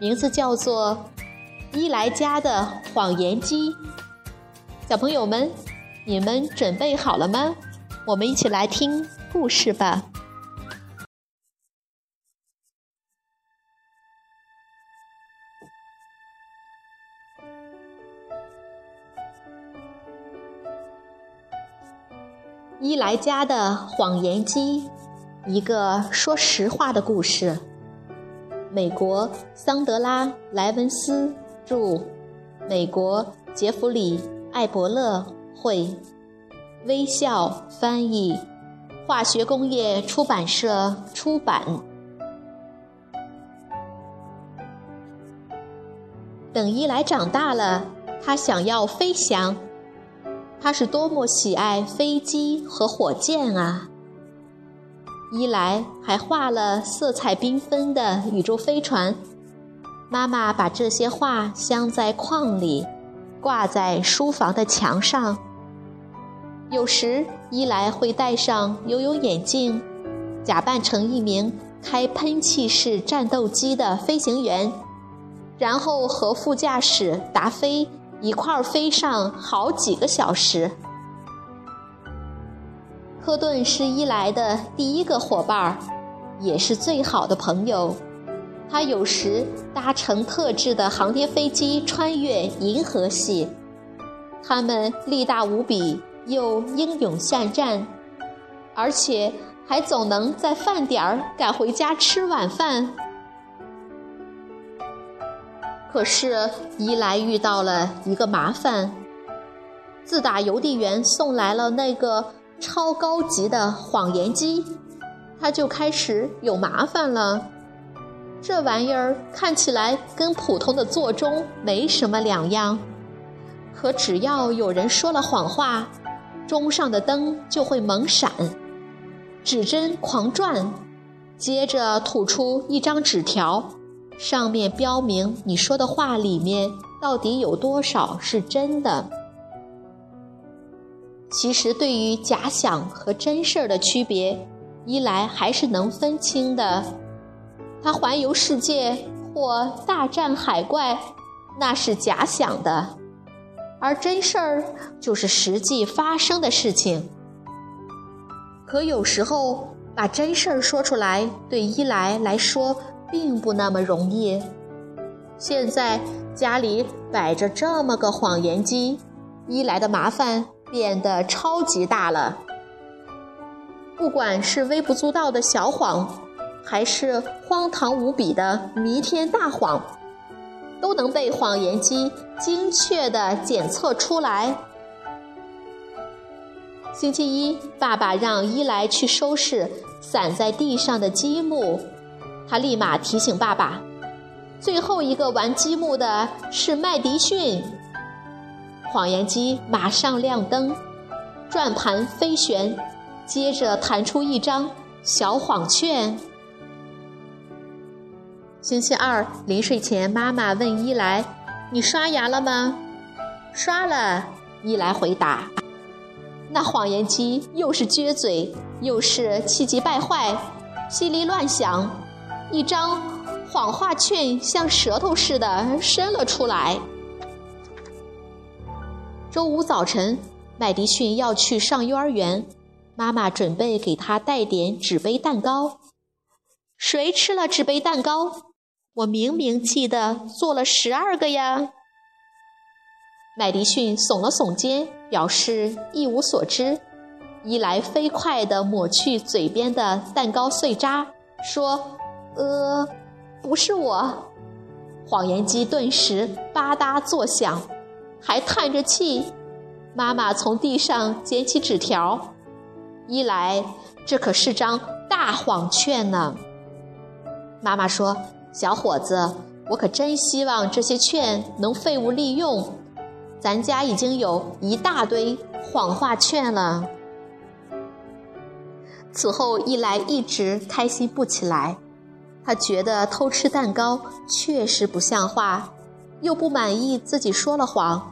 名字叫做《伊莱家的谎言机》。小朋友们，你们准备好了吗？我们一起来听故事吧。伊莱家的谎言机，一个说实话的故事。美国桑德拉·莱文斯著，美国杰弗里·艾伯勒绘，微笑翻译，化学工业出版社出版。等伊莱长大了，他想要飞翔。他是多么喜爱飞机和火箭啊！伊莱还画了色彩缤纷的宇宙飞船。妈妈把这些画镶在框里，挂在书房的墙上。有时，伊莱会戴上游泳眼镜，假扮成一名开喷气式战斗机的飞行员，然后和副驾驶达菲一块儿飞上好几个小时。科顿是伊莱的第一个伙伴儿，也是最好的朋友。他有时搭乘特制的航天飞机穿越银河系。他们力大无比，又英勇善战，而且还总能在饭点儿赶回家吃晚饭。可是伊莱遇到了一个麻烦。自打邮递员送来了那个。超高级的谎言机，他就开始有麻烦了。这玩意儿看起来跟普通的座钟没什么两样，可只要有人说了谎话，钟上的灯就会猛闪，指针狂转，接着吐出一张纸条，上面标明你说的话里面到底有多少是真的。其实，对于假想和真事儿的区别，伊莱还是能分清的。他环游世界或大战海怪，那是假想的；而真事儿就是实际发生的事情。可有时候，把真事儿说出来，对伊莱来说并不那么容易。现在家里摆着这么个谎言机，伊莱的麻烦。变得超级大了。不管是微不足道的小谎，还是荒唐无比的弥天大谎，都能被谎言机精确地检测出来。星期一，爸爸让伊莱去收拾散在地上的积木，他立马提醒爸爸：“最后一个玩积木的是麦迪逊。”谎言机马上亮灯，转盘飞旋，接着弹出一张小谎券。星期二临睡前，妈妈问伊莱：“你刷牙了吗？”“刷了。”伊莱回答。那谎言机又是撅嘴，又是气急败坏，叽里乱响，一张谎话券像舌头似的伸了出来。周五早晨，麦迪逊要去上幼儿园，妈妈准备给他带点纸杯蛋糕。谁吃了纸杯蛋糕？我明明记得做了十二个呀！麦迪逊耸了耸肩，表示一无所知。伊莱飞快地抹去嘴边的蛋糕碎渣，说：“呃，不是我。”谎言机顿时吧嗒作响。还叹着气，妈妈从地上捡起纸条，一来这可是张大谎券呢。妈妈说：“小伙子，我可真希望这些券能废物利用。咱家已经有一大堆谎话券了。此后，一来一直开心不起来。他觉得偷吃蛋糕确实不像话，又不满意自己说了谎。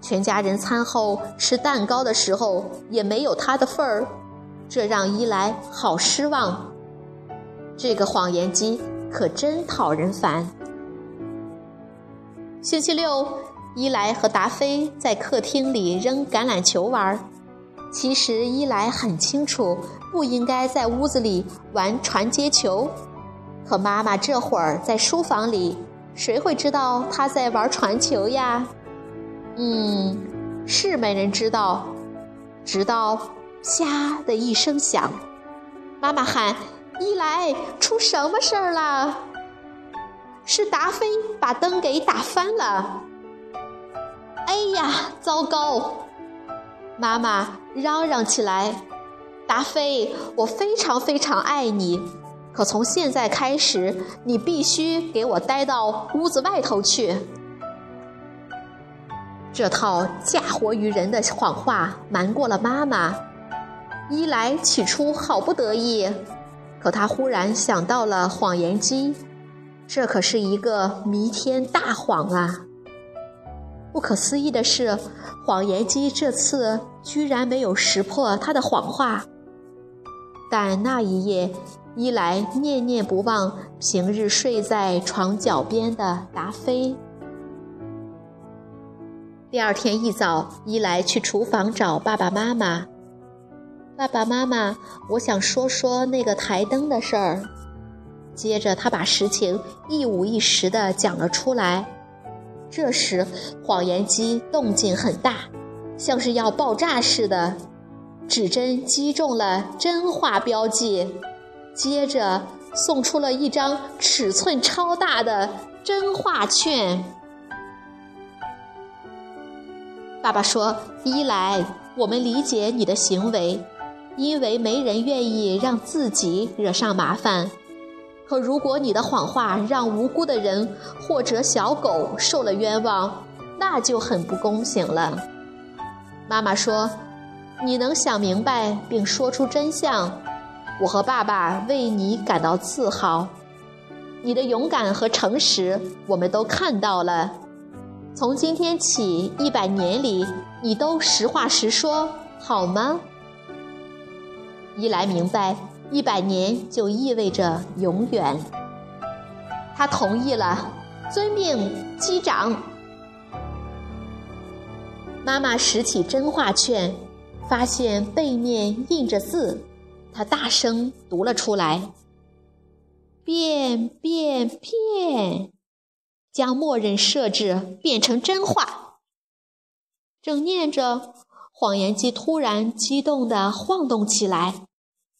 全家人餐后吃蛋糕的时候也没有他的份儿，这让伊莱好失望。这个谎言机可真讨人烦。星期六，伊莱和达菲在客厅里扔橄榄球玩。其实伊莱很清楚，不应该在屋子里玩传接球。可妈妈这会儿在书房里，谁会知道他在玩传球呀？嗯，是没人知道。直到“啪”的一声响，妈妈喊：“伊莱，出什么事儿了？”是达菲把灯给打翻了。哎呀，糟糕！妈妈嚷嚷起来：“达菲，我非常非常爱你。”可从现在开始，你必须给我待到屋子外头去。这套嫁祸于人的谎话瞒过了妈妈。伊莱起初好不得意，可他忽然想到了谎言机，这可是一个弥天大谎啊！不可思议的是，谎言机这次居然没有识破他的谎话。但那一夜。伊莱念念不忘平日睡在床脚边的达菲。第二天一早，伊莱去厨房找爸爸妈妈。爸爸妈妈，我想说说那个台灯的事儿。接着，他把实情一五一十地讲了出来。这时，谎言机动静很大，像是要爆炸似的，指针击中了真话标记。接着送出了一张尺寸超大的真话券。爸爸说：“一来，我们理解你的行为，因为没人愿意让自己惹上麻烦。可如果你的谎话让无辜的人或者小狗受了冤枉，那就很不公平了。”妈妈说：“你能想明白并说出真相。”我和爸爸为你感到自豪，你的勇敢和诚实我们都看到了。从今天起一百年里，你都实话实说，好吗？伊莱明白，一百年就意味着永远。他同意了，遵命，机长。妈妈拾起真话券，发现背面印着字。他大声读了出来：“变变变，将默认设置变成真话。”正念着，谎言机突然激动地晃动起来，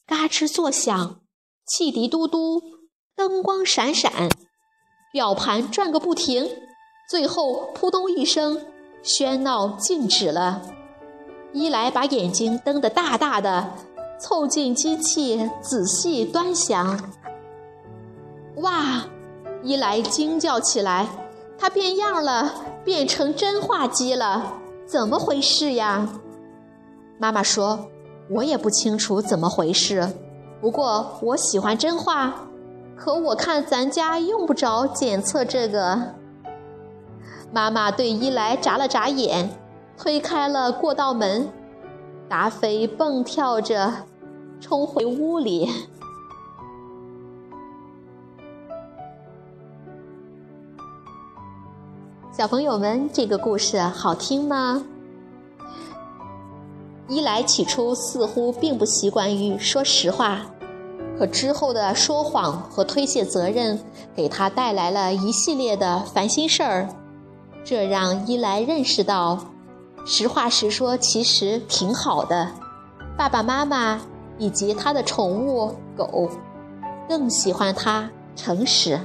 嘎吱作响，汽笛嘟嘟，灯光闪闪，表盘转个不停，最后扑通一声，喧闹静止了。伊莱把眼睛瞪得大大的。凑近机器仔细端详，哇！伊莱惊叫起来，它变样了，变成真话机了，怎么回事呀？妈妈说：“我也不清楚怎么回事，不过我喜欢真话。可我看咱家用不着检测这个。”妈妈对伊莱眨了眨眼，推开了过道门，达菲蹦跳着。冲回屋里，小朋友们，这个故事好听吗？伊莱起初似乎并不习惯于说实话，可之后的说谎和推卸责任给他带来了一系列的烦心事儿，这让伊莱认识到，实话实说其实挺好的。爸爸妈妈。以及他的宠物狗，更喜欢他诚实。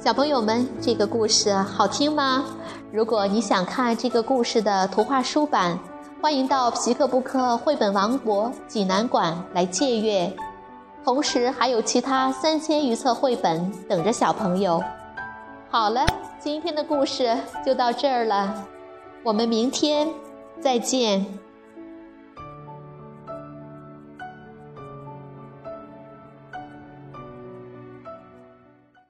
小朋友们，这个故事好听吗？如果你想看这个故事的图画书版，欢迎到皮克布克绘本王国济南馆来借阅。同时还有其他三千余册绘本等着小朋友。好了，今天的故事就到这儿了，我们明天再见。